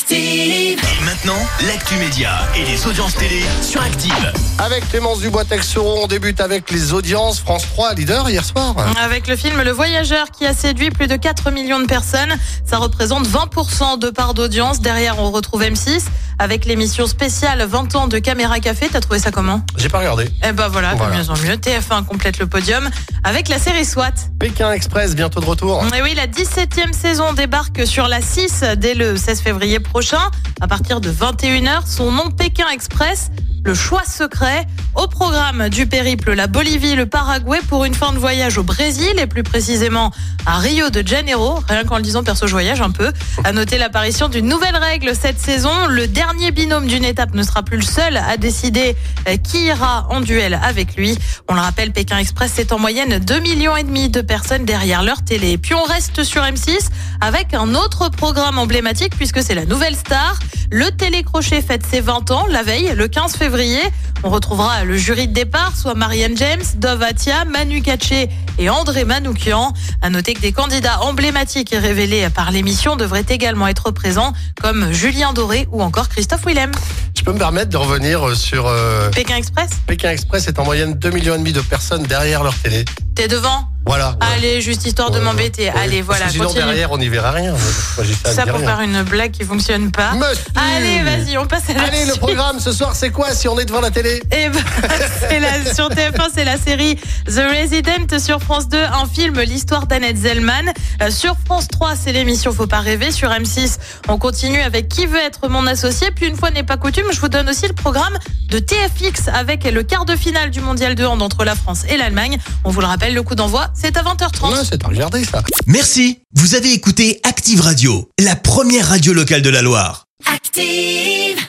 Active. Et maintenant, l'actu média et les audiences télé sur Active. Avec Clémence Dubois-Texeron, on débute avec les audiences. France 3, leader hier soir. Avec le film Le Voyageur qui a séduit plus de 4 millions de personnes, ça représente 20% de part d'audience. Derrière, on retrouve M6 avec l'émission spéciale 20 ans de Caméra Café. T'as trouvé ça comment? J'ai pas regardé. Eh ben voilà, de Voilà. mieux en mieux. TF1 complète le podium avec la série SWAT. Pékin Express, bientôt de retour. Et oui, la 17e saison débarque sur la 6 dès le 16 février prochain. À partir de 21h, son nom Pékin Express, le choix secret. Au programme du périple, la Bolivie, le Paraguay pour une fin de voyage au Brésil et plus précisément à Rio de Janeiro. Rien qu'en le disant, perso, je voyage un peu. À noter l'apparition d'une nouvelle règle cette saison. Le dernier binôme d'une étape ne sera plus le seul à décider euh, qui ira en duel avec lui. On le rappelle, Pékin Express, c'est en moyenne 2 millions et demi de personnes derrière leur télé. Puis on reste sur M6 avec un autre programme emblématique puisque c'est la nouvelle star. Le télécrochet fête ses 20 ans la veille, le 15 février. On retrouvera le jury de départ, soit Marianne James, Dov Atia, Manu Katché et André Manoukian. À noter que des candidats emblématiques et révélés par l'émission devraient également être présents, comme Julien Doré ou encore Christophe Willem. Je peux me permettre de revenir sur euh, Pékin Express, Pékin Express est en moyenne 2 millions et demi de personnes derrière leur télé. t'es devant? Voilà. Allez, juste histoire de m'embêter. Allez, voilà, sinon, continue. derrière, on n'y verra rien. Moi, Ça pour rien. faire une blague qui fonctionne pas. Monsieur. Allez, vas-y, on passe à la Allez, le programme ce soir, c'est quoi si on est devant la télé Eh ben, la, sur TF1, c'est la série The Resident. Sur France 2, un film, l'histoire d'Annette Zellman. Euh, sur France 3, c'est l'émission Faut pas rêver. Sur M6, on continue avec Qui veut être mon associé? Puis une fois n'est pas coutume, je vous donne aussi le programme de TFX avec le quart de finale du mondial de hand entre la France et l'Allemagne. On vous le rappelle, le coup d'envoi, c'est à 20h30. Ouais, c'est à regarder ça. Merci, vous avez écouté Active Radio, la première radio locale de la Loire. Active.